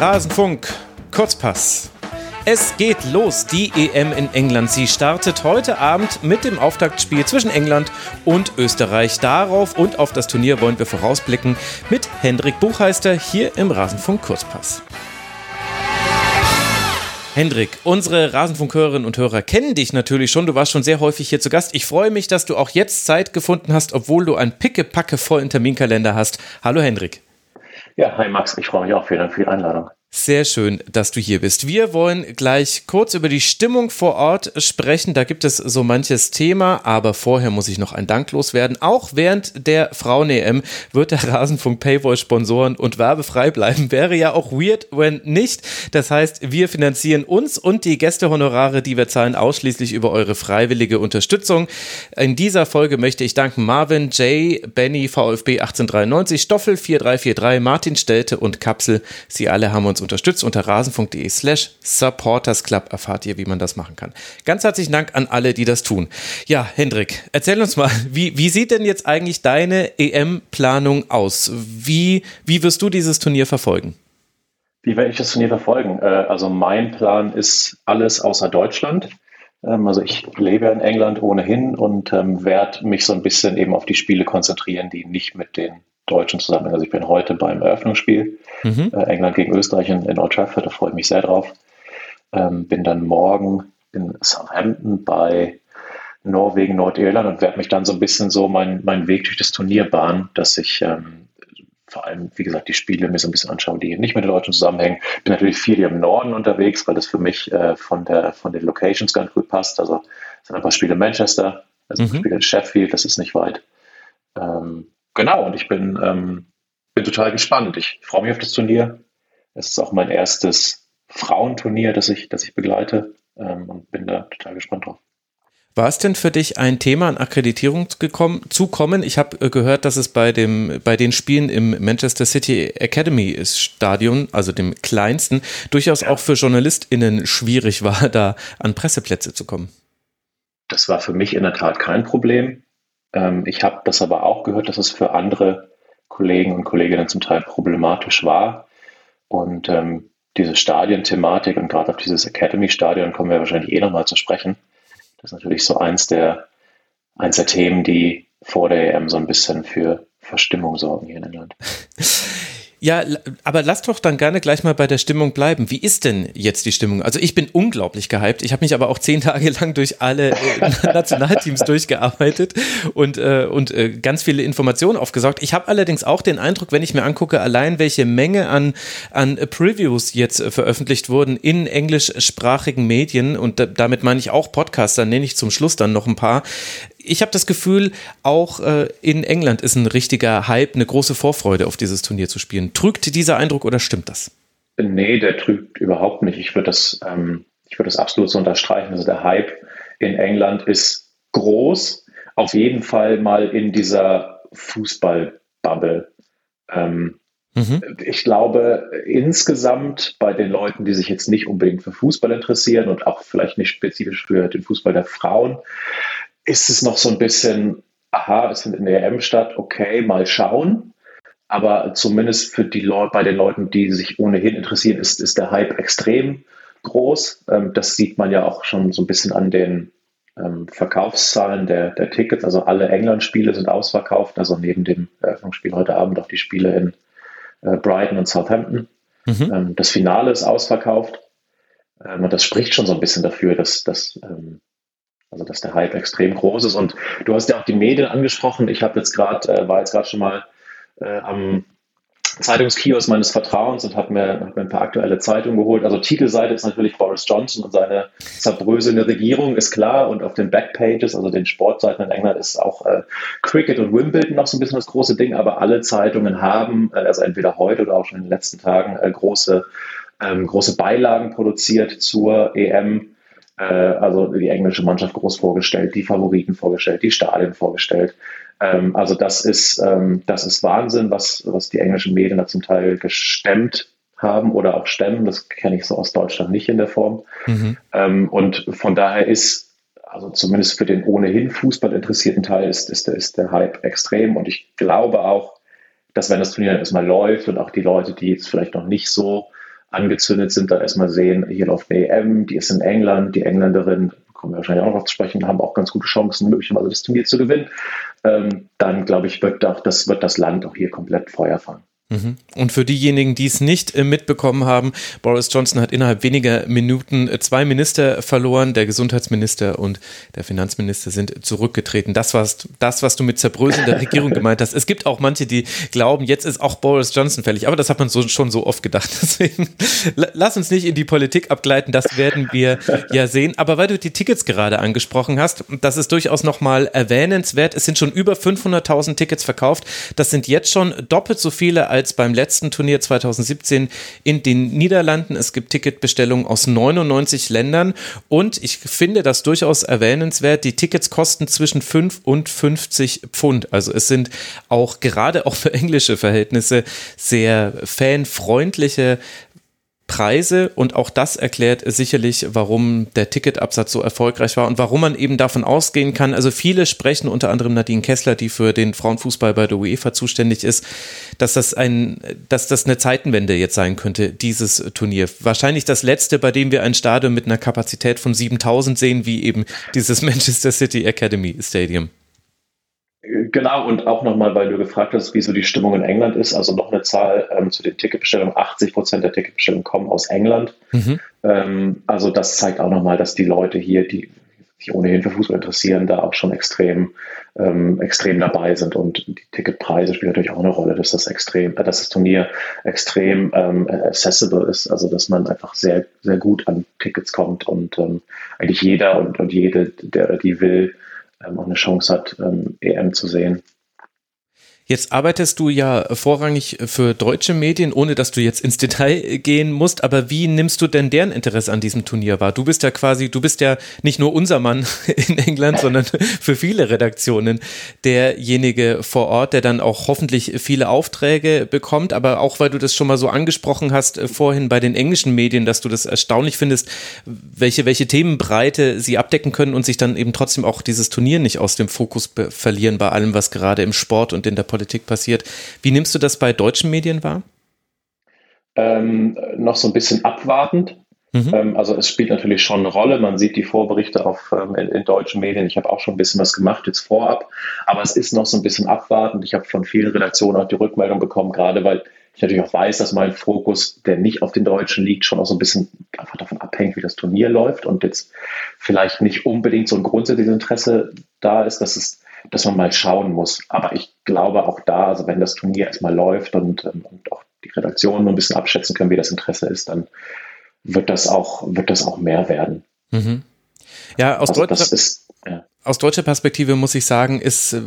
Rasenfunk, Kurzpass. Es geht los, die EM in England. Sie startet heute Abend mit dem Auftaktspiel zwischen England und Österreich. Darauf und auf das Turnier wollen wir vorausblicken mit Hendrik Buchheister hier im Rasenfunk Kurzpass. Hendrik, unsere Rasenfunkhörerinnen und Hörer kennen dich natürlich schon. Du warst schon sehr häufig hier zu Gast. Ich freue mich, dass du auch jetzt Zeit gefunden hast, obwohl du einen pickepacke vollen Terminkalender hast. Hallo Hendrik. Ja, hi Max, ich freue mich auch. Vielen Dank für die Einladung. Sehr schön, dass du hier bist. Wir wollen gleich kurz über die Stimmung vor Ort sprechen. Da gibt es so manches Thema, aber vorher muss ich noch ein Dank loswerden. Auch während der Frauen-EM wird der Rasenfunk Paywall sponsoren und werbefrei bleiben. Wäre ja auch weird, wenn nicht. Das heißt, wir finanzieren uns und die Gästehonorare, die wir zahlen, ausschließlich über eure freiwillige Unterstützung. In dieser Folge möchte ich danken Marvin, Jay, Benny, VfB 1893, Stoffel 4343, Martin Stelte und Kapsel. Sie alle haben uns uns unterstützt. Unter rasen.de slash supportersclub erfahrt ihr, wie man das machen kann. Ganz herzlichen Dank an alle, die das tun. Ja, Hendrik, erzähl uns mal, wie, wie sieht denn jetzt eigentlich deine EM-Planung aus? Wie, wie wirst du dieses Turnier verfolgen? Wie werde ich das Turnier verfolgen? Äh, also mein Plan ist alles außer Deutschland. Ähm, also ich lebe in England ohnehin und ähm, werde mich so ein bisschen eben auf die Spiele konzentrieren, die nicht mit den Deutschen zusammen. Also ich bin heute beim Eröffnungsspiel mhm. äh, England gegen Österreich in, in Old Trafford, da freue ich mich sehr drauf. Ähm, bin dann morgen in Southampton bei Norwegen, Nordirland und werde mich dann so ein bisschen so meinen mein Weg durch das Turnier bahnen, dass ich ähm, vor allem, wie gesagt, die Spiele mir so ein bisschen anschaue, die nicht mit den Deutschen zusammenhängen. Bin natürlich viel hier im Norden unterwegs, weil das für mich äh, von, der, von den Locations ganz gut passt. Also sind ein paar Spiele in Manchester, also mhm. Spiele in Sheffield, das ist nicht weit. Ähm, genau, und ich bin, ähm, bin total gespannt. Ich freue mich auf das Turnier. Es ist auch mein erstes Frauenturnier, das ich, das ich begleite ähm, und bin da total gespannt drauf. War es denn für dich ein Thema an Akkreditierung gekommen, zu kommen? Ich habe äh, gehört, dass es bei, dem, bei den Spielen im Manchester City Academy Stadion, also dem kleinsten, durchaus auch für JournalistInnen schwierig war, da an Presseplätze zu kommen. Das war für mich in der Tat kein Problem. Ähm, ich habe das aber auch gehört, dass es für andere Kollegen und Kolleginnen zum Teil problematisch war. Und ähm, diese Stadienthematik und gerade auf dieses Academy-Stadion kommen wir wahrscheinlich eh nochmal zu sprechen. Das ist natürlich so eins der, eins der Themen, die vor der EM so ein bisschen für Verstimmung sorgen hier in England. Ja, aber lass doch dann gerne gleich mal bei der Stimmung bleiben. Wie ist denn jetzt die Stimmung? Also ich bin unglaublich gehypt. Ich habe mich aber auch zehn Tage lang durch alle äh, Nationalteams durchgearbeitet und, äh, und äh, ganz viele Informationen aufgesaugt. Ich habe allerdings auch den Eindruck, wenn ich mir angucke, allein welche Menge an, an Previews jetzt äh, veröffentlicht wurden in englischsprachigen Medien und damit meine ich auch Podcasts, dann nenne ich zum Schluss dann noch ein paar ich habe das Gefühl, auch äh, in England ist ein richtiger Hype, eine große Vorfreude auf dieses Turnier zu spielen. Trügt dieser Eindruck oder stimmt das? Nee, der trügt überhaupt nicht. Ich würde das, ähm, ich das absolut so unterstreichen. Also der Hype in England ist groß. Auf jeden Fall mal in dieser Fußballbubble. Ähm, mhm. Ich glaube, insgesamt bei den Leuten, die sich jetzt nicht unbedingt für Fußball interessieren und auch vielleicht nicht spezifisch für den Fußball der Frauen, ist es noch so ein bisschen, aha, es findet in der EM statt, okay, mal schauen. Aber zumindest für die Leute, bei den Leuten, die sich ohnehin interessieren, ist, ist der Hype extrem groß. Ähm, das sieht man ja auch schon so ein bisschen an den ähm, Verkaufszahlen der, der Tickets. Also alle England-Spiele sind ausverkauft, also neben dem Eröffnungsspiel heute Abend auch die Spiele in äh, Brighton und Southampton. Mhm. Ähm, das Finale ist ausverkauft. Und das spricht schon so ein bisschen dafür, dass, dass also dass der Hype extrem groß ist. Und du hast ja auch die Medien angesprochen. Ich habe jetzt gerade, äh, war jetzt gerade schon mal äh, am Zeitungskiosk meines Vertrauens und habe mir, hab mir ein paar aktuelle Zeitungen geholt. Also Titelseite ist natürlich Boris Johnson und seine zerbröselnde Regierung, ist klar. Und auf den Backpages, also den Sportseiten in England, ist auch äh, Cricket und Wimbledon noch so ein bisschen das große Ding. Aber alle Zeitungen haben, äh, also entweder heute oder auch schon in den letzten Tagen, äh, große, ähm, große Beilagen produziert zur EM also die englische Mannschaft groß vorgestellt, die Favoriten vorgestellt, die Stadien vorgestellt. Ähm, also das ist, ähm, das ist Wahnsinn, was, was die englischen Medien da zum Teil gestemmt haben oder auch stemmen. Das kenne ich so aus Deutschland nicht in der Form. Mhm. Ähm, und von daher ist, also zumindest für den ohnehin Fußball interessierten Teil, ist, ist, der, ist der Hype extrem. Und ich glaube auch, dass wenn das Turnier erstmal läuft und auch die Leute, die jetzt vielleicht noch nicht so angezündet sind, dann erstmal sehen, hier läuft eine EM, die ist in England, die Engländerin, kommen wir wahrscheinlich auch noch zu sprechen, haben auch ganz gute Chancen, möglicherweise das Turnier zu gewinnen. Ähm, dann glaube ich, wird auch das, wird das Land auch hier komplett Feuer fangen. Mhm. Und für diejenigen, die es nicht äh, mitbekommen haben, Boris Johnson hat innerhalb weniger Minuten äh, zwei Minister verloren. Der Gesundheitsminister und der Finanzminister sind zurückgetreten. Das war das, was du mit zerbröselnder Regierung gemeint hast. Es gibt auch manche, die glauben, jetzt ist auch Boris Johnson fällig. Aber das hat man so, schon so oft gedacht. Deswegen lass uns nicht in die Politik abgleiten. Das werden wir ja sehen. Aber weil du die Tickets gerade angesprochen hast, das ist durchaus nochmal erwähnenswert. Es sind schon über 500.000 Tickets verkauft. Das sind jetzt schon doppelt so viele als als beim letzten Turnier 2017 in den Niederlanden. Es gibt Ticketbestellungen aus 99 Ländern und ich finde das durchaus erwähnenswert. Die Tickets kosten zwischen 5 und 50 Pfund. Also es sind auch gerade auch für englische Verhältnisse sehr fanfreundliche Preise und auch das erklärt sicherlich, warum der Ticketabsatz so erfolgreich war und warum man eben davon ausgehen kann. Also viele sprechen, unter anderem Nadine Kessler, die für den Frauenfußball bei der UEFA zuständig ist, dass das ein, dass das eine Zeitenwende jetzt sein könnte, dieses Turnier. Wahrscheinlich das letzte, bei dem wir ein Stadion mit einer Kapazität von 7000 sehen, wie eben dieses Manchester City Academy Stadium. Genau, und auch nochmal, weil du gefragt hast, wie so die Stimmung in England ist. Also noch eine Zahl ähm, zu den Ticketbestellungen. 80 Prozent der Ticketbestellungen kommen aus England. Mhm. Ähm, also das zeigt auch nochmal, dass die Leute hier, die sich ohnehin für Fußball interessieren, da auch schon extrem, ähm, extrem dabei sind. Und die Ticketpreise spielen natürlich auch eine Rolle, dass das extrem, äh, dass das Turnier extrem ähm, accessible ist. Also dass man einfach sehr, sehr gut an Tickets kommt und ähm, eigentlich jeder und, und jede, der die will, auch eine Chance hat, ähm, EM zu sehen. Jetzt arbeitest du ja vorrangig für deutsche Medien, ohne dass du jetzt ins Detail gehen musst. Aber wie nimmst du denn deren Interesse an diesem Turnier wahr? Du bist ja quasi, du bist ja nicht nur unser Mann in England, sondern für viele Redaktionen derjenige vor Ort, der dann auch hoffentlich viele Aufträge bekommt. Aber auch weil du das schon mal so angesprochen hast äh, vorhin bei den englischen Medien, dass du das erstaunlich findest, welche, welche Themenbreite sie abdecken können und sich dann eben trotzdem auch dieses Turnier nicht aus dem Fokus verlieren bei allem, was gerade im Sport und in der Politik Politik passiert. Wie nimmst du das bei deutschen Medien wahr? Ähm, noch so ein bisschen abwartend. Mhm. Ähm, also es spielt natürlich schon eine Rolle. Man sieht die Vorberichte auf, ähm, in, in, deutschen Medien. Ich habe auch schon ein bisschen was gemacht jetzt vorab, aber es ist noch so ein bisschen abwartend. Ich habe von vielen Redaktionen auch die Rückmeldung bekommen, gerade weil ich natürlich auch weiß, dass mein Fokus, der nicht auf den Deutschen liegt, schon auch so ein bisschen einfach davon abhängt, wie das Turnier läuft und jetzt vielleicht nicht unbedingt so ein grundsätzliches Interesse da ist, dass es dass man mal schauen muss. Aber ich glaube auch da, also wenn das Turnier erstmal läuft und, ähm, und auch die Redaktionen ein bisschen abschätzen können, wie das Interesse ist, dann wird das auch, wird das auch mehr werden. Mhm. Ja, aus, also deutscher, ist, ja. aus deutscher Perspektive muss ich sagen, ist äh,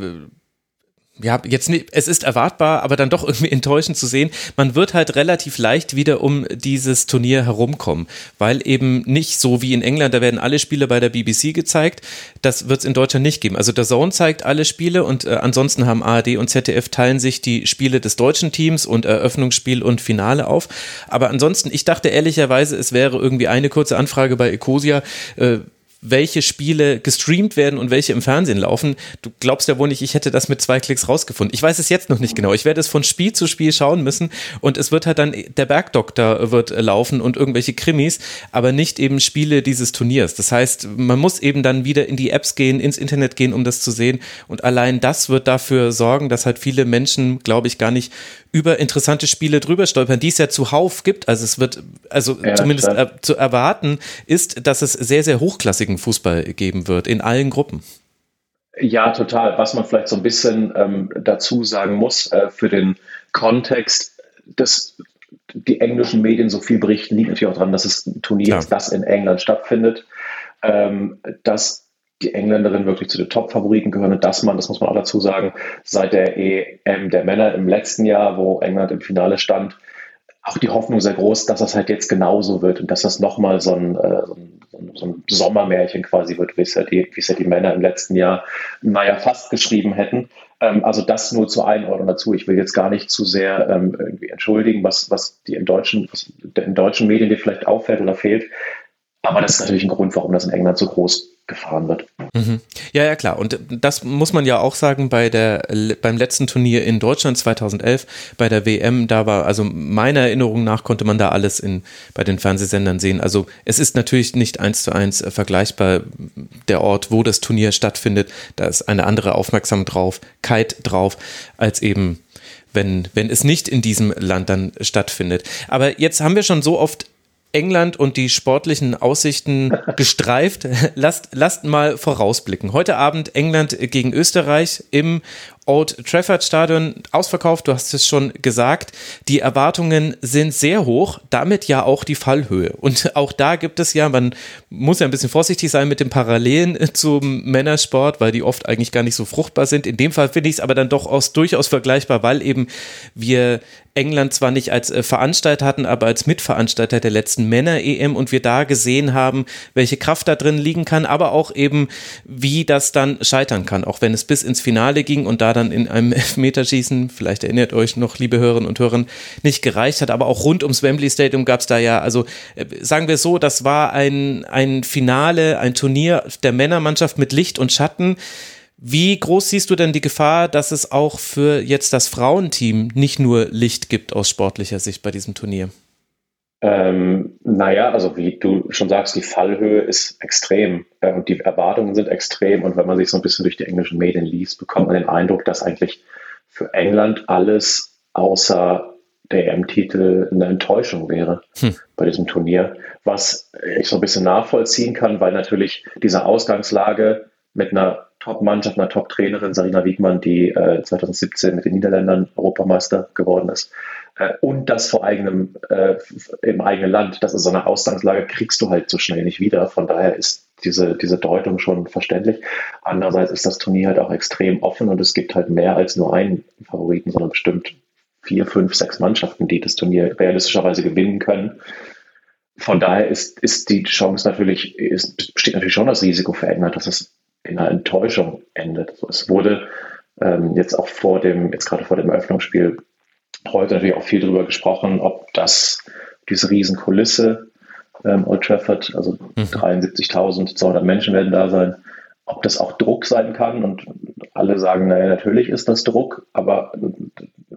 ja, jetzt nicht, es ist erwartbar, aber dann doch irgendwie enttäuschend zu sehen. Man wird halt relativ leicht wieder um dieses Turnier herumkommen, weil eben nicht so wie in England, da werden alle Spiele bei der BBC gezeigt. Das wird es in Deutschland nicht geben. Also der Zone zeigt alle Spiele und äh, ansonsten haben ARD und ZDF teilen sich die Spiele des deutschen Teams und Eröffnungsspiel und Finale auf. Aber ansonsten, ich dachte ehrlicherweise, es wäre irgendwie eine kurze Anfrage bei Ecosia. Äh, welche Spiele gestreamt werden und welche im Fernsehen laufen. Du glaubst ja wohl nicht, ich hätte das mit zwei Klicks rausgefunden. Ich weiß es jetzt noch nicht genau. Ich werde es von Spiel zu Spiel schauen müssen und es wird halt dann, der Bergdoktor wird laufen und irgendwelche Krimis, aber nicht eben Spiele dieses Turniers. Das heißt, man muss eben dann wieder in die Apps gehen, ins Internet gehen, um das zu sehen und allein das wird dafür sorgen, dass halt viele Menschen, glaube ich, gar nicht über interessante Spiele drüber stolpern, die es ja zuhauf gibt. Also es wird, also ja, zumindest er, zu erwarten ist, dass es sehr, sehr hochklassigen Fußball geben wird in allen Gruppen. Ja, total. Was man vielleicht so ein bisschen ähm, dazu sagen muss, äh, für den Kontext, dass die englischen Medien so viel berichten, liegt natürlich auch daran, dass es ein Turnier ist, das in England stattfindet. Ähm, dass die Engländerinnen wirklich zu den Top-Favoriten gehören und dass man, das muss man auch dazu sagen, seit der EM der Männer im letzten Jahr, wo England im Finale stand, auch die Hoffnung sehr groß, dass das halt jetzt genauso wird und dass das nochmal so ein, äh, so, ein, so ein Sommermärchen quasi wird, wie es, ja die, wie es ja die Männer im letzten Jahr, naja, fast geschrieben hätten. Ähm, also das nur zur Einordnung dazu. Ich will jetzt gar nicht zu sehr ähm, irgendwie entschuldigen, was, was die in deutschen, was in deutschen Medien dir vielleicht auffällt oder fehlt. Aber das ist natürlich ein Grund, warum das in England so groß gefahren wird. Mhm. Ja, ja, klar. Und das muss man ja auch sagen bei der, beim letzten Turnier in Deutschland 2011, bei der WM, da war, also meiner Erinnerung nach konnte man da alles in, bei den Fernsehsendern sehen. Also es ist natürlich nicht eins zu eins vergleichbar. Der Ort, wo das Turnier stattfindet, da ist eine andere Aufmerksamkeit drauf, als eben wenn, wenn es nicht in diesem Land dann stattfindet. Aber jetzt haben wir schon so oft England und die sportlichen Aussichten gestreift. Lasst, lasst mal vorausblicken. Heute Abend England gegen Österreich im Old Trafford Stadion ausverkauft, du hast es schon gesagt. Die Erwartungen sind sehr hoch, damit ja auch die Fallhöhe. Und auch da gibt es ja, man muss ja ein bisschen vorsichtig sein mit den Parallelen zum Männersport, weil die oft eigentlich gar nicht so fruchtbar sind. In dem Fall finde ich es aber dann doch aus, durchaus vergleichbar, weil eben wir England zwar nicht als äh, Veranstalter hatten, aber als Mitveranstalter der letzten Männer-EM und wir da gesehen haben, welche Kraft da drin liegen kann, aber auch eben, wie das dann scheitern kann, auch wenn es bis ins Finale ging und da dann in einem Elfmeterschießen, vielleicht erinnert euch noch, liebe Hörerinnen und Hörer, nicht gereicht hat. Aber auch rund ums Wembley Stadium gab es da ja, also äh, sagen wir so, das war ein, ein Finale, ein Turnier der Männermannschaft mit Licht und Schatten. Wie groß siehst du denn die Gefahr, dass es auch für jetzt das Frauenteam nicht nur Licht gibt aus sportlicher Sicht bei diesem Turnier? Ähm, naja, also wie du schon sagst, die Fallhöhe ist extrem äh, und die Erwartungen sind extrem. Und wenn man sich so ein bisschen durch die englischen Medien liest, bekommt man den Eindruck, dass eigentlich für England alles außer der EM-Titel eine Enttäuschung wäre hm. bei diesem Turnier, was ich so ein bisschen nachvollziehen kann, weil natürlich diese Ausgangslage mit einer Top-Mannschaft, einer Top-Trainerin, Sarina Wiegmann, die äh, 2017 mit den Niederländern Europameister geworden ist, äh, und das vor eigenem, äh, im eigenen Land. Das ist so eine Ausgangslage, kriegst du halt so schnell nicht wieder. Von daher ist diese, diese Deutung schon verständlich. Andererseits ist das Turnier halt auch extrem offen und es gibt halt mehr als nur einen Favoriten, sondern bestimmt vier, fünf, sechs Mannschaften, die das Turnier realistischerweise gewinnen können. Von daher ist, ist die Chance natürlich, ist, besteht natürlich schon das Risiko für England, dass es in einer Enttäuschung endet. Also es wurde ähm, jetzt auch vor dem, jetzt gerade vor dem Eröffnungsspiel heute natürlich auch viel darüber gesprochen, ob das diese Riesenkulisse ähm, Old Trafford, also mhm. 73.200 Menschen werden da sein, ob das auch Druck sein kann. Und alle sagen, naja, natürlich ist das Druck, aber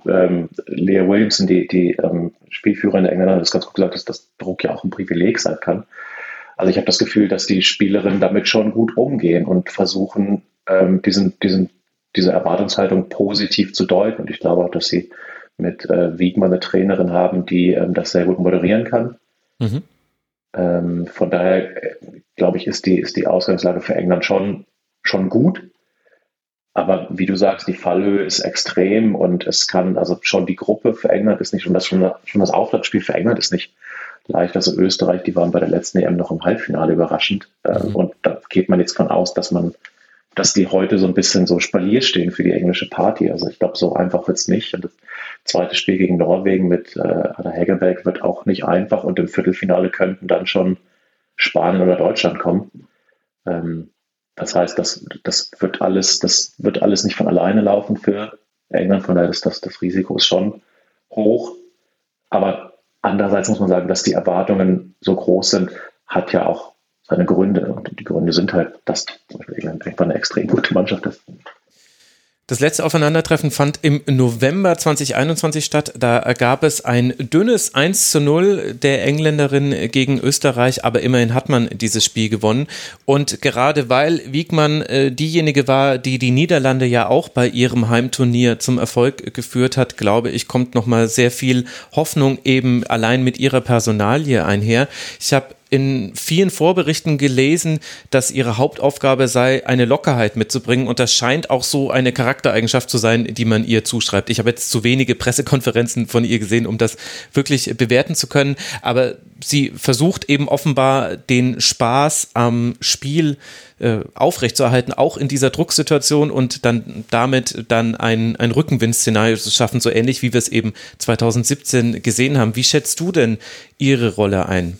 ähm, Leah Williamson, die, die ähm, Spielführerin der Engländer, hat das ganz gut gesagt, dass das Druck ja auch ein Privileg sein kann. Also ich habe das Gefühl, dass die Spielerinnen damit schon gut umgehen und versuchen, ähm, diesen, diesen, diese Erwartungshaltung positiv zu deuten. Und ich glaube auch, dass sie mit äh, Wiegmann eine Trainerin haben, die ähm, das sehr gut moderieren kann. Mhm. Ähm, von daher, äh, glaube ich, ist die, ist die Ausgangslage für England schon, schon gut. Aber wie du sagst, die Fallhöhe ist extrem und es kann, also schon die Gruppe für England ist nicht, schon das, schon, schon das Auftaktspiel für England ist nicht leicht. Also Österreich, die waren bei der letzten EM noch im Halbfinale überraschend. Ähm, mhm. Und da geht man jetzt von aus, dass man dass die heute so ein bisschen so Spalier stehen für die englische Party. Also ich glaube, so einfach wird es nicht. Und das zweite Spiel gegen Norwegen mit äh, Anna Hegerberg wird auch nicht einfach und im Viertelfinale könnten dann schon Spanien oder Deutschland kommen. Ähm, das heißt, das, das wird alles, das wird alles nicht von alleine laufen für England. Von daher ist das, das Risiko ist schon hoch. Aber andererseits muss man sagen, dass die Erwartungen so groß sind, hat ja auch seine Gründe. Und die Gründe sind halt, dass England einfach eine extrem gute Mannschaft ist. Das letzte Aufeinandertreffen fand im November 2021 statt. Da gab es ein dünnes 1 zu 0 der Engländerin gegen Österreich, aber immerhin hat man dieses Spiel gewonnen. Und gerade weil Wiegmann äh, diejenige war, die die Niederlande ja auch bei ihrem Heimturnier zum Erfolg geführt hat, glaube ich, kommt nochmal sehr viel Hoffnung eben allein mit ihrer Personalie einher. Ich habe in vielen Vorberichten gelesen, dass ihre Hauptaufgabe sei, eine Lockerheit mitzubringen. Und das scheint auch so eine Charaktereigenschaft zu sein, die man ihr zuschreibt. Ich habe jetzt zu wenige Pressekonferenzen von ihr gesehen, um das wirklich bewerten zu können. Aber sie versucht eben offenbar den Spaß am Spiel äh, aufrechtzuerhalten, auch in dieser Drucksituation und dann damit dann ein, ein Rückenwind-Szenario zu schaffen, so ähnlich wie wir es eben 2017 gesehen haben. Wie schätzt du denn ihre Rolle ein?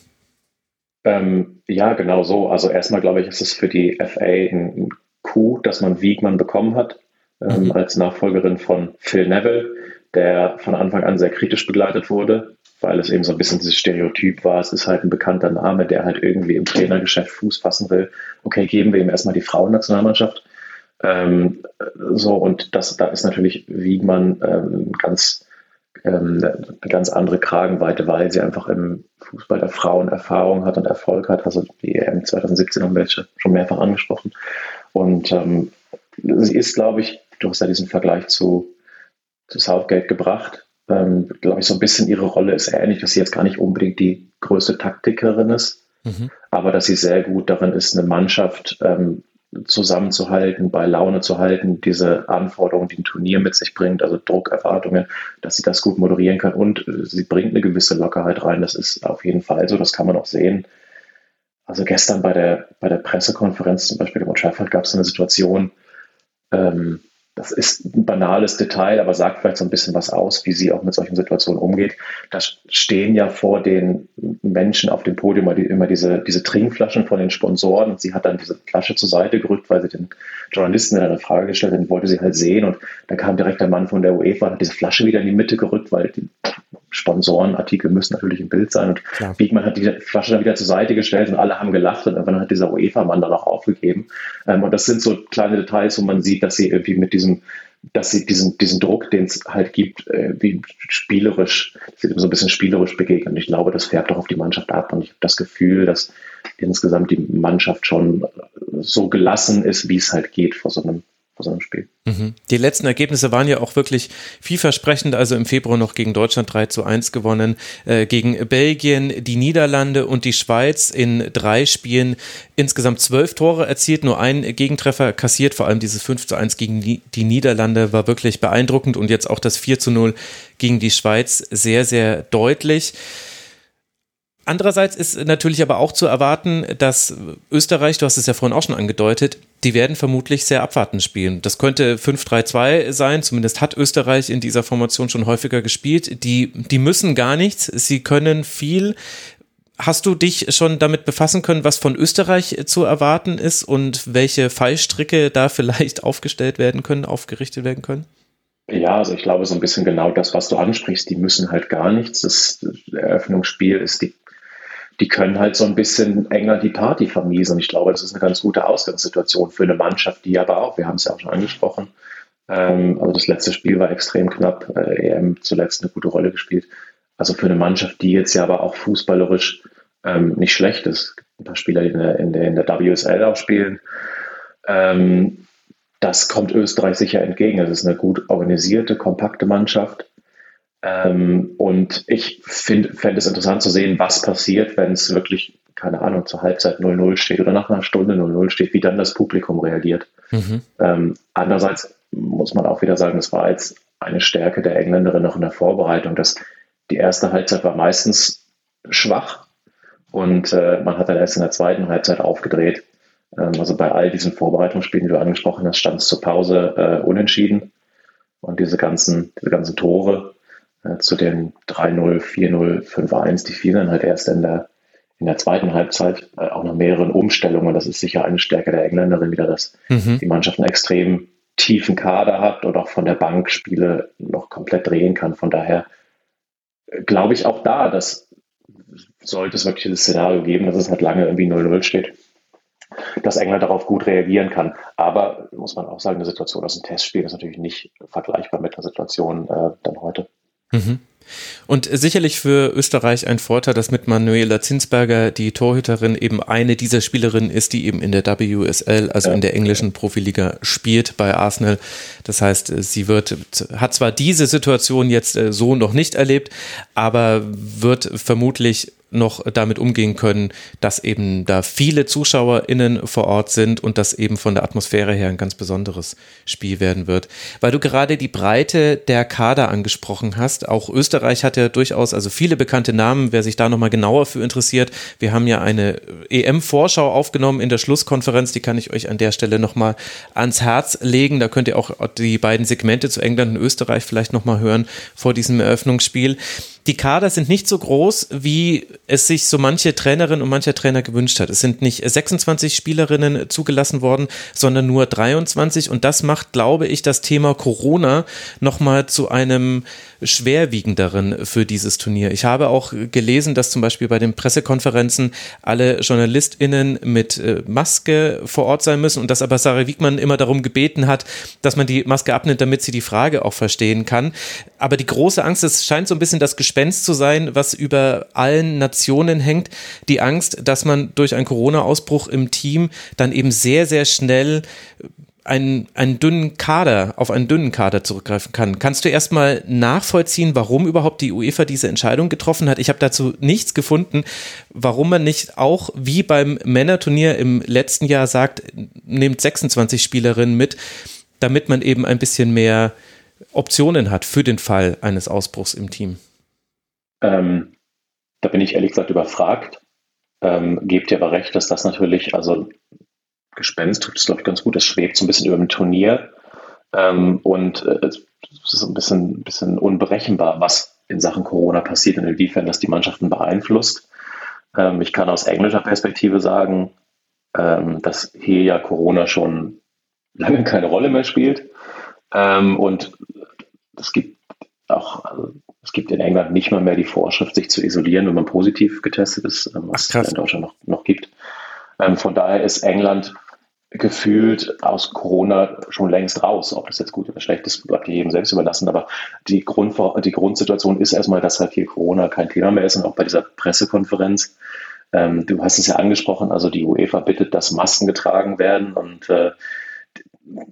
Ähm, ja, genau so. Also erstmal glaube ich, ist es für die FA ein Coup, dass man Wiegmann bekommen hat ähm, mhm. als Nachfolgerin von Phil Neville, der von Anfang an sehr kritisch begleitet wurde, weil es eben so ein bisschen dieses Stereotyp war. Es ist halt ein bekannter Name, der halt irgendwie im Trainergeschäft Fuß fassen will. Okay, geben wir ihm erstmal die Frauennationalmannschaft. Ähm, so, und das, da ist natürlich Wiegmann ähm, ganz, ähm, eine ganz andere Kragenweite, weil sie einfach im Fußball der Frauen Erfahrung hat und Erfolg hat. Also die EM 2017 haben wir schon mehrfach angesprochen. Und ähm, sie ist, glaube ich, du hast ja diesen Vergleich zu, zu Southgate gebracht. Ähm, glaube ich, so ein bisschen ihre Rolle ist ähnlich, dass sie jetzt gar nicht unbedingt die größte Taktikerin ist, mhm. aber dass sie sehr gut darin ist, eine Mannschaft ähm, zusammenzuhalten, bei Laune zu halten, diese Anforderungen, die ein Turnier mit sich bringt, also Druck, Erwartungen, dass sie das gut moderieren kann und sie bringt eine gewisse Lockerheit rein. Das ist auf jeden Fall so, das kann man auch sehen. Also gestern bei der, bei der Pressekonferenz zum Beispiel in Trafford gab es eine Situation, ähm, das ist ein banales Detail, aber sagt vielleicht so ein bisschen was aus, wie sie auch mit solchen Situationen umgeht. Da stehen ja vor den Menschen auf dem Podium immer diese, diese Trinkflaschen von den Sponsoren und sie hat dann diese Flasche zur Seite gerückt, weil sie den Journalisten eine Frage gestellt hat, wollte sie halt sehen und dann kam direkt der Mann von der UEFA und hat diese Flasche wieder in die Mitte gerückt, weil die Sponsorenartikel müssen natürlich im Bild sein und Klar. Biegmann hat die Flasche dann wieder zur Seite gestellt und alle haben gelacht und irgendwann hat dieser UEFA-Mann dann auch aufgegeben. Ähm, und das sind so kleine Details, wo man sieht, dass sie irgendwie mit diesem dass sie diesen, diesen Druck, den es halt gibt, äh, wie spielerisch, sie so ein bisschen spielerisch begegnen. Und ich glaube, das färbt auch auf die Mannschaft ab. Und ich habe das Gefühl, dass insgesamt die Mannschaft schon so gelassen ist, wie es halt geht vor so einem vor so einem Spiel. Mhm. Die letzten Ergebnisse waren ja auch wirklich vielversprechend. Also im Februar noch gegen Deutschland 3 zu 1 gewonnen, äh, gegen Belgien, die Niederlande und die Schweiz in drei Spielen insgesamt zwölf Tore erzielt, nur ein Gegentreffer kassiert. Vor allem dieses 5 zu 1 gegen die Niederlande war wirklich beeindruckend und jetzt auch das 4 zu 0 gegen die Schweiz sehr, sehr deutlich. Andererseits ist natürlich aber auch zu erwarten, dass Österreich, du hast es ja vorhin auch schon angedeutet, die werden vermutlich sehr abwartend spielen. Das könnte 5-3-2 sein, zumindest hat Österreich in dieser Formation schon häufiger gespielt. Die, die müssen gar nichts, sie können viel. Hast du dich schon damit befassen können, was von Österreich zu erwarten ist und welche Fallstricke da vielleicht aufgestellt werden können, aufgerichtet werden können? Ja, also ich glaube so ein bisschen genau das, was du ansprichst. Die müssen halt gar nichts. Das Eröffnungsspiel ist die die können halt so ein bisschen enger die Party vermiesen. Ich glaube, das ist eine ganz gute Ausgangssituation für eine Mannschaft, die aber auch, wir haben es ja auch schon angesprochen, ähm, also das letzte Spiel war extrem knapp, äh, EM zuletzt eine gute Rolle gespielt. Also für eine Mannschaft, die jetzt ja aber auch fußballerisch ähm, nicht schlecht ist. Ein paar Spieler, die in der, in der, in der WSL auch spielen. Ähm, das kommt Österreich sicher entgegen. Es ist eine gut organisierte, kompakte Mannschaft. Ähm, und ich fände es interessant zu sehen, was passiert, wenn es wirklich, keine Ahnung, zur Halbzeit 0-0 steht oder nach einer Stunde 0-0 steht, wie dann das Publikum reagiert. Mhm. Ähm, andererseits muss man auch wieder sagen, es war jetzt eine Stärke der Engländerin noch in der Vorbereitung, dass die erste Halbzeit war meistens schwach und äh, man hat dann erst in der zweiten Halbzeit aufgedreht. Ähm, also bei all diesen Vorbereitungsspielen, die du angesprochen hast, stand es zur Pause äh, unentschieden. Und diese ganzen, diese ganzen Tore, äh, zu den 3-0, 4-0, 5-1. Die fielen halt erst in der, in der zweiten Halbzeit, äh, auch nach mehreren Umstellungen. Das ist sicher eine Stärke der Engländerin wieder, dass mhm. die Mannschaft einen extrem tiefen Kader hat und auch von der Bank Spiele noch komplett drehen kann. Von daher äh, glaube ich auch da, dass sollte es wirklich das Szenario geben, dass es halt lange irgendwie 0-0 steht, dass England darauf gut reagieren kann. Aber muss man auch sagen, eine Situation aus dem Testspiel ist natürlich nicht vergleichbar mit einer Situation äh, dann heute. Mhm. Und sicherlich für Österreich ein Vorteil, dass mit Manuela Zinsberger die Torhüterin eben eine dieser Spielerinnen ist, die eben in der WSL, also in der englischen Profiliga spielt bei Arsenal. Das heißt, sie wird, hat zwar diese Situation jetzt äh, so noch nicht erlebt, aber wird vermutlich noch damit umgehen können, dass eben da viele ZuschauerInnen vor Ort sind und das eben von der Atmosphäre her ein ganz besonderes Spiel werden wird. Weil du gerade die Breite der Kader angesprochen hast, auch Österreich hat ja durchaus also viele bekannte Namen, wer sich da nochmal genauer für interessiert. Wir haben ja eine EM-Vorschau aufgenommen in der Schlusskonferenz, die kann ich euch an der Stelle nochmal ans Herz legen. Da könnt ihr auch die beiden Segmente zu England und Österreich vielleicht nochmal hören vor diesem Eröffnungsspiel. Die Kader sind nicht so groß, wie es sich so manche Trainerin und mancher Trainer gewünscht hat. Es sind nicht 26 Spielerinnen zugelassen worden, sondern nur 23 und das macht, glaube ich, das Thema Corona nochmal zu einem schwerwiegenderen für dieses Turnier. Ich habe auch gelesen, dass zum Beispiel bei den Pressekonferenzen alle JournalistInnen mit äh, Maske vor Ort sein müssen und dass aber Sarah Wiegmann immer darum gebeten hat, dass man die Maske abnimmt, damit sie die Frage auch verstehen kann. Aber die große Angst, es scheint so ein bisschen das Gespenst zu sein, was über allen Nationen hängt. Die Angst, dass man durch einen Corona-Ausbruch im Team dann eben sehr, sehr schnell einen, einen dünnen Kader, auf einen dünnen Kader zurückgreifen kann. Kannst du erstmal nachvollziehen, warum überhaupt die UEFA diese Entscheidung getroffen hat? Ich habe dazu nichts gefunden, warum man nicht auch wie beim Männerturnier im letzten Jahr sagt, nehmt 26 Spielerinnen mit, damit man eben ein bisschen mehr Optionen hat für den Fall eines Ausbruchs im Team. Ähm, da bin ich ehrlich gesagt überfragt. Ähm, gebt ihr aber recht, dass das natürlich, also Gespenst tut es, glaube ich, ganz gut. Es schwebt so ein bisschen über dem Turnier. Ähm, und äh, es ist ein bisschen, bisschen unberechenbar, was in Sachen Corona passiert und inwiefern das die Mannschaften beeinflusst. Ähm, ich kann aus englischer Perspektive sagen, ähm, dass hier ja Corona schon lange keine Rolle mehr spielt. Ähm, und es gibt auch, also es gibt in England nicht mal mehr die Vorschrift, sich zu isolieren, wenn man positiv getestet ist, ähm, was Ach, es in Deutschland noch, noch gibt. Ähm, von daher ist England gefühlt aus Corona schon längst raus. Ob das jetzt gut oder schlecht ist, bleibt jedem selbst überlassen. Aber die, Grund, die Grundsituation ist erstmal, dass halt hier Corona kein Thema mehr ist und auch bei dieser Pressekonferenz. Ähm, du hast es ja angesprochen, also die UEFA bittet, dass Masken getragen werden und äh,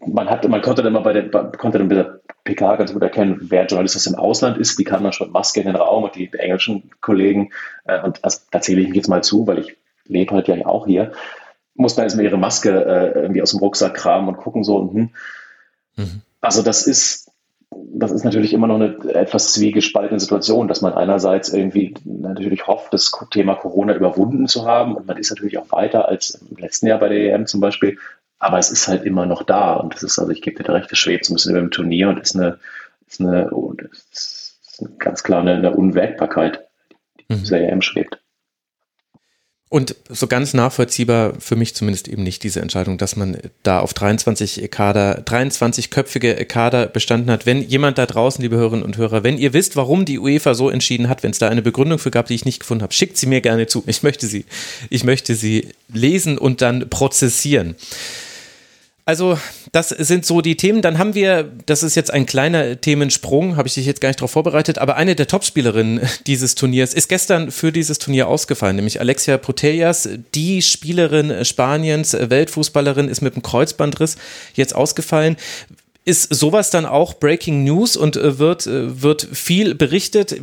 man hat, man konnte dann mal bei der, konnte dann bei der PK ganz gut erkennen, wer Journalist aus dem Ausland ist. Die kamen dann schon Maske in den Raum und die englischen Kollegen. Äh, und das, da zähle ich mich jetzt mal zu, weil ich lebe halt ja auch hier muss man erstmal ihre Maske äh, irgendwie aus dem Rucksack kramen und gucken so. Und, hm. mhm. Also das ist, das ist natürlich immer noch eine etwas zwiegespaltene Situation, dass man einerseits irgendwie natürlich hofft, das Thema Corona überwunden zu haben und man ist natürlich auch weiter als im letzten Jahr bei der EM zum Beispiel, aber es ist halt immer noch da und das ist, also ich gebe dir da recht, das schwebt so ein bisschen über dem Turnier und ist eine, ist eine, ist ganz klar eine, eine Unwägbarkeit, die mhm. EM schwebt. Und so ganz nachvollziehbar für mich zumindest eben nicht diese Entscheidung, dass man da auf 23 Kader, 23-köpfige Kader bestanden hat. Wenn jemand da draußen, liebe Hörerinnen und Hörer, wenn ihr wisst, warum die UEFA so entschieden hat, wenn es da eine Begründung für gab, die ich nicht gefunden habe, schickt sie mir gerne zu. Ich möchte sie, ich möchte sie lesen und dann prozessieren. Also, das sind so die Themen. Dann haben wir, das ist jetzt ein kleiner Themensprung, habe ich dich jetzt gar nicht darauf vorbereitet, aber eine der Topspielerinnen dieses Turniers ist gestern für dieses Turnier ausgefallen, nämlich Alexia Putellas, die Spielerin Spaniens, Weltfußballerin, ist mit dem Kreuzbandriss jetzt ausgefallen. Ist sowas dann auch Breaking News und äh, wird, äh, wird viel berichtet?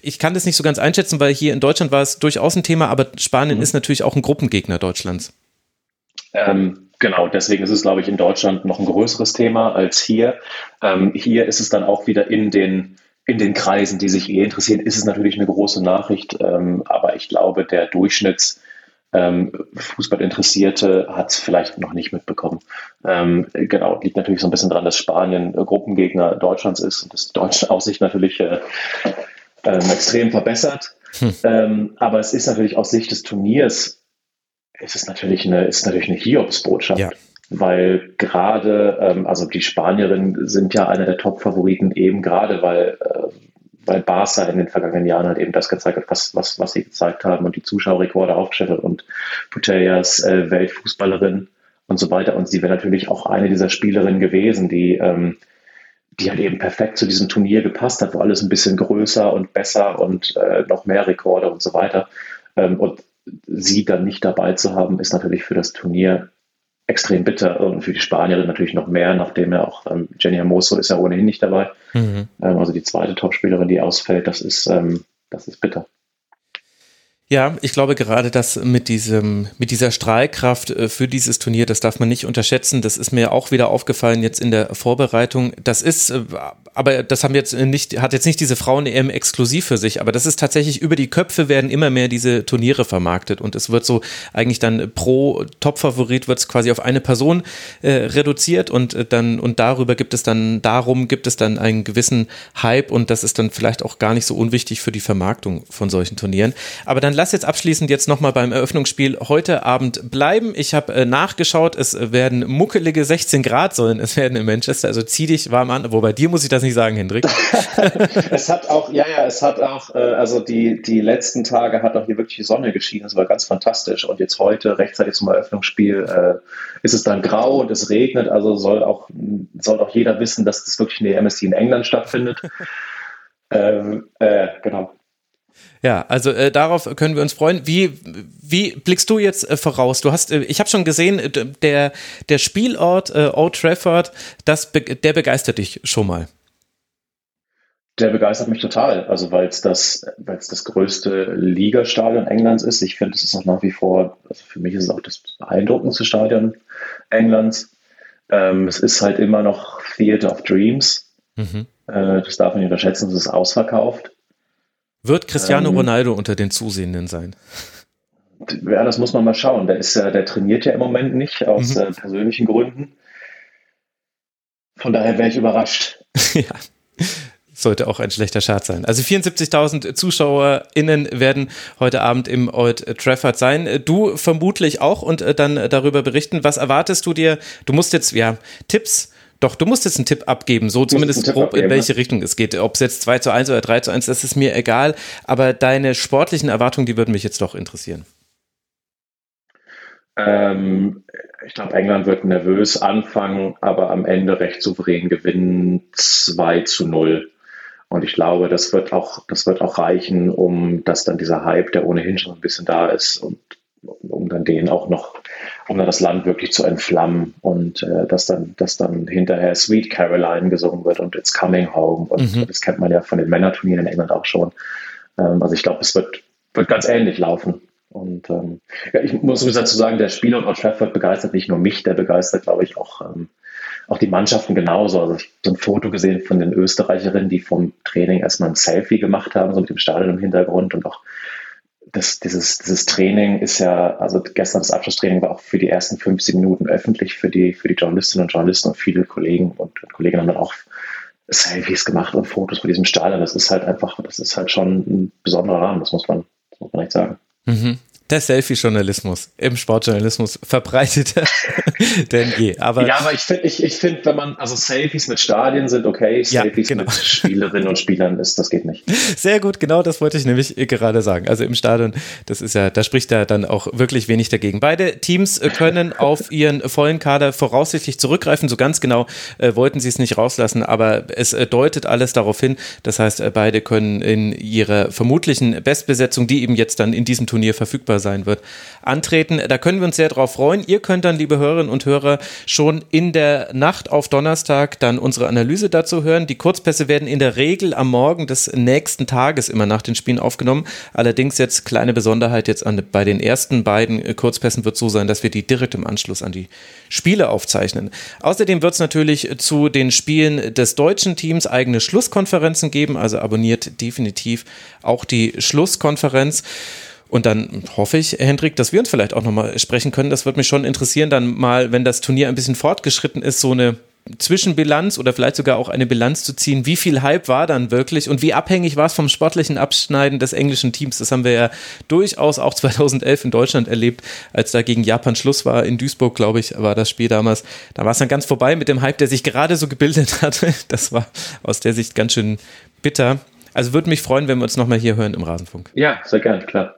Ich kann das nicht so ganz einschätzen, weil hier in Deutschland war es durchaus ein Thema, aber Spanien mhm. ist natürlich auch ein Gruppengegner Deutschlands. Ähm Genau, deswegen ist es, glaube ich, in Deutschland noch ein größeres Thema als hier. Ähm, hier ist es dann auch wieder in den, in den Kreisen, die sich eh interessieren, ist es natürlich eine große Nachricht. Ähm, aber ich glaube, der Durchschnitts ähm, Fußballinteressierte hat es vielleicht noch nicht mitbekommen. Ähm, genau, liegt natürlich so ein bisschen daran, dass Spanien äh, Gruppengegner Deutschlands ist und das deutsche Aussicht natürlich äh, äh, extrem verbessert. Hm. Ähm, aber es ist natürlich aus Sicht des Turniers ist es natürlich eine, ist natürlich eine Hiobsbotschaft. Ja. Weil gerade, ähm, also die Spanierinnen sind ja einer der Top-Favoriten, eben gerade weil, äh, weil Barca in den vergangenen Jahren halt eben das gezeigt hat, was, was, was sie gezeigt haben und die Zuschauerrekorde aufgestellt hat und Putellas äh, Weltfußballerin und so weiter. Und sie wäre natürlich auch eine dieser Spielerinnen gewesen, die, ähm, die halt eben perfekt zu diesem Turnier gepasst hat, wo alles ein bisschen größer und besser und äh, noch mehr Rekorde und so weiter. Ähm, und sie dann nicht dabei zu haben, ist natürlich für das Turnier extrem bitter und für die Spanierin natürlich noch mehr, nachdem ja auch ähm, Jenny Hermoso ist ja ohnehin nicht dabei. Mhm. Ähm, also die zweite Topspielerin, die ausfällt, das ist, ähm, das ist bitter. Ja, ich glaube gerade, dass mit diesem, mit dieser Strahlkraft äh, für dieses Turnier, das darf man nicht unterschätzen. Das ist mir auch wieder aufgefallen jetzt in der Vorbereitung. Das ist äh, aber das haben jetzt nicht, hat jetzt nicht diese Frauen-EM exklusiv für sich, aber das ist tatsächlich über die Köpfe werden immer mehr diese Turniere vermarktet und es wird so eigentlich dann pro Top-Favorit wird es quasi auf eine Person äh, reduziert und äh, dann und darüber gibt es dann, darum gibt es dann einen gewissen Hype und das ist dann vielleicht auch gar nicht so unwichtig für die Vermarktung von solchen Turnieren. Aber dann lass jetzt abschließend jetzt nochmal beim Eröffnungsspiel heute Abend bleiben. Ich habe äh, nachgeschaut, es werden muckelige 16 Grad sollen es werden in Manchester, also zieh dich warm an, wobei dir muss ich das nicht sagen, Hendrik. es hat auch, ja, ja, es hat auch, äh, also die, die letzten Tage hat auch hier wirklich die Sonne geschienen. Das war ganz fantastisch. Und jetzt heute, rechtzeitig zum Eröffnungsspiel, äh, ist es dann grau und es regnet. Also soll auch, soll auch jeder wissen, dass das wirklich eine MSC in England stattfindet. ähm, äh, genau. Ja, also äh, darauf können wir uns freuen. Wie, wie blickst du jetzt äh, voraus? Du hast, äh, ich habe schon gesehen, äh, der, der Spielort äh, Old Trafford, das, der begeistert dich schon mal. Der begeistert mich total, also weil es das, weil es das größte Ligastadion Englands ist. Ich finde, es ist auch nach wie vor, also für mich ist es auch das beeindruckendste Stadion Englands. Ähm, es ist halt immer noch Theater of Dreams. Mhm. Äh, das darf man nicht unterschätzen, es ist ausverkauft. Wird Cristiano ähm, Ronaldo unter den Zusehenden sein? Ja, das muss man mal schauen. Der, ist ja, der trainiert ja im Moment nicht, aus mhm. äh, persönlichen Gründen. Von daher wäre ich überrascht. ja sollte auch ein schlechter Start sein. Also 74.000 ZuschauerInnen werden heute Abend im Old Trafford sein. Du vermutlich auch und äh, dann darüber berichten. Was erwartest du dir? Du musst jetzt, ja, Tipps doch, du musst jetzt einen Tipp abgeben, so zumindest grob, abgeben, in welche ne? Richtung es geht. Ob es jetzt 2 zu 1 oder 3 zu 1, das ist mir egal. Aber deine sportlichen Erwartungen, die würden mich jetzt doch interessieren. Ähm, ich glaube, England wird nervös anfangen, aber am Ende recht souverän gewinnen 2 zu 0. Und ich glaube, das wird auch, das wird auch reichen, um dass dann dieser Hype, der ohnehin schon ein bisschen da ist, und um dann den auch noch, um dann das Land wirklich zu entflammen und äh, dass dann, dass dann hinterher Sweet Caroline gesungen wird und It's Coming Home. Und mhm. das kennt man ja von den Männerturnieren in England auch schon. Ähm, also ich glaube, es wird, wird ganz ähnlich laufen. Und ähm, ja, ich muss dazu sagen, der Spieler Old Trafford begeistert nicht nur mich, der begeistert, glaube ich, auch ähm, auch die Mannschaften genauso. Also ich habe so ein Foto gesehen von den Österreicherinnen, die vom Training erstmal ein Selfie gemacht haben, so mit dem Stadion im Hintergrund und auch das, dieses, dieses Training ist ja, also gestern das Abschlusstraining war auch für die ersten 15 Minuten öffentlich für die, für die Journalistinnen und Journalisten und viele Kollegen und Kolleginnen haben dann auch Selfies gemacht und Fotos von diesem Stadion. Das ist halt einfach, das ist halt schon ein besonderer Rahmen, das muss man, das muss man echt sagen. Mhm der Selfie-Journalismus im Sportjournalismus verbreiteter denn je. Aber ja, aber ich finde, ich, ich find, wenn man, also Selfies mit Stadien sind okay, Selfies ja, genau. mit Spielerinnen und Spielern ist, das geht nicht. Sehr gut, genau das wollte ich nämlich gerade sagen. Also im Stadion, das ist ja, da spricht ja dann auch wirklich wenig dagegen. Beide Teams können auf ihren vollen Kader voraussichtlich zurückgreifen. So ganz genau äh, wollten sie es nicht rauslassen, aber es äh, deutet alles darauf hin. Das heißt, äh, beide können in ihrer vermutlichen Bestbesetzung, die eben jetzt dann in diesem Turnier verfügbar sein wird, antreten. Da können wir uns sehr drauf freuen. Ihr könnt dann, liebe Hörerinnen und Hörer, schon in der Nacht auf Donnerstag dann unsere Analyse dazu hören. Die Kurzpässe werden in der Regel am Morgen des nächsten Tages immer nach den Spielen aufgenommen. Allerdings jetzt kleine Besonderheit jetzt an, bei den ersten beiden Kurzpässen wird so sein, dass wir die direkt im Anschluss an die Spiele aufzeichnen. Außerdem wird es natürlich zu den Spielen des deutschen Teams eigene Schlusskonferenzen geben. Also abonniert definitiv auch die Schlusskonferenz. Und dann hoffe ich, Hendrik, dass wir uns vielleicht auch nochmal sprechen können. Das würde mich schon interessieren, dann mal, wenn das Turnier ein bisschen fortgeschritten ist, so eine Zwischenbilanz oder vielleicht sogar auch eine Bilanz zu ziehen. Wie viel Hype war dann wirklich und wie abhängig war es vom sportlichen Abschneiden des englischen Teams? Das haben wir ja durchaus auch 2011 in Deutschland erlebt, als da gegen Japan Schluss war. In Duisburg, glaube ich, war das Spiel damals. Da war es dann ganz vorbei mit dem Hype, der sich gerade so gebildet hatte. Das war aus der Sicht ganz schön bitter. Also würde mich freuen, wenn wir uns nochmal hier hören im Rasenfunk. Ja, sehr gern, klar.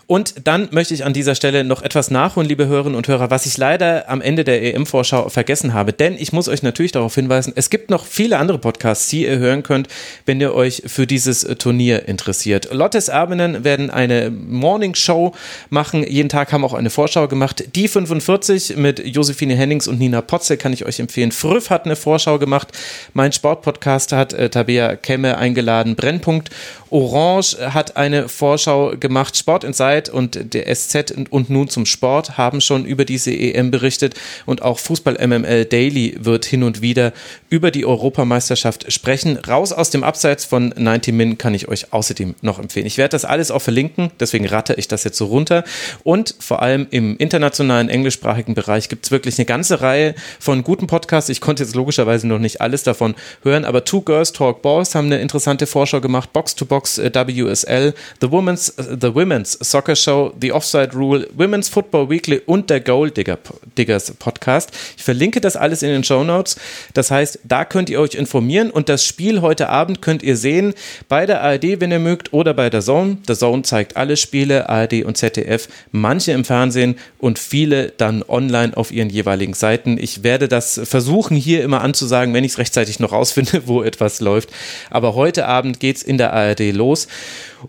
Und dann möchte ich an dieser Stelle noch etwas nachholen, liebe Hörerinnen und Hörer, was ich leider am Ende der EM-Vorschau vergessen habe. Denn ich muss euch natürlich darauf hinweisen, es gibt noch viele andere Podcasts, die ihr hören könnt, wenn ihr euch für dieses Turnier interessiert. Lottes Erbenen werden eine Morning Show machen. Jeden Tag haben auch eine Vorschau gemacht. Die 45 mit Josephine Hennings und Nina Potze kann ich euch empfehlen. Früff hat eine Vorschau gemacht. Mein Sportpodcast hat äh, Tabea Kemme eingeladen. Brennpunkt Orange hat eine Vorschau gemacht. Sport Inside Und der SZ und nun zum Sport haben schon über diese EM berichtet und auch Fußball MML Daily wird hin und wieder über die Europameisterschaft sprechen. Raus aus dem Abseits von 90 Min kann ich euch außerdem noch empfehlen. Ich werde das alles auch verlinken, deswegen ratte ich das jetzt so runter. Und vor allem im internationalen englischsprachigen Bereich gibt es wirklich eine ganze Reihe von guten Podcasts. Ich konnte jetzt logischerweise noch nicht alles davon hören, aber Two Girls Talk Boys haben eine interessante Vorschau gemacht. Box to Box äh, WSL, The Women's, äh, The Women's Soccer Show, The Offside Rule, Women's Football Weekly und der Goal Digger, Diggers Podcast. Ich verlinke das alles in den Show Notes. Das heißt, da könnt ihr euch informieren und das Spiel heute Abend könnt ihr sehen bei der ARD, wenn ihr mögt, oder bei der Zone. Der Zone zeigt alle Spiele, ARD und ZDF, manche im Fernsehen und viele dann online auf ihren jeweiligen Seiten. Ich werde das versuchen, hier immer anzusagen, wenn ich es rechtzeitig noch rausfinde, wo etwas läuft. Aber heute Abend geht es in der ARD los.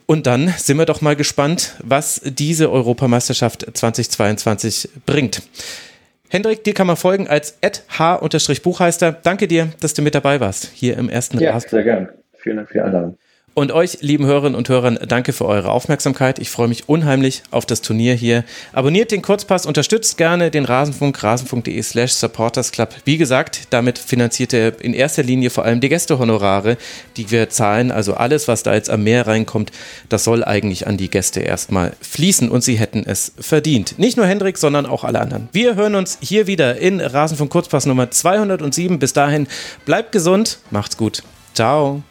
Und dann sind wir doch mal gespannt, was diese Europameisterschaft 2022 bringt. Hendrik, dir kann man folgen als h-buchheister. Danke dir, dass du mit dabei warst hier im ersten Ja, Rast. sehr gern. Vielen Dank für die Einladung. Und euch, lieben Hörerinnen und Hörern, danke für eure Aufmerksamkeit. Ich freue mich unheimlich auf das Turnier hier. Abonniert den Kurzpass, unterstützt gerne den Rasenfunk, rasenfunk.de slash supportersclub. Wie gesagt, damit finanziert er in erster Linie vor allem die Gästehonorare, die wir zahlen. Also alles, was da jetzt am Meer reinkommt, das soll eigentlich an die Gäste erstmal fließen und sie hätten es verdient. Nicht nur Hendrik, sondern auch alle anderen. Wir hören uns hier wieder in Rasenfunk Kurzpass Nummer 207. Bis dahin, bleibt gesund, macht's gut. Ciao.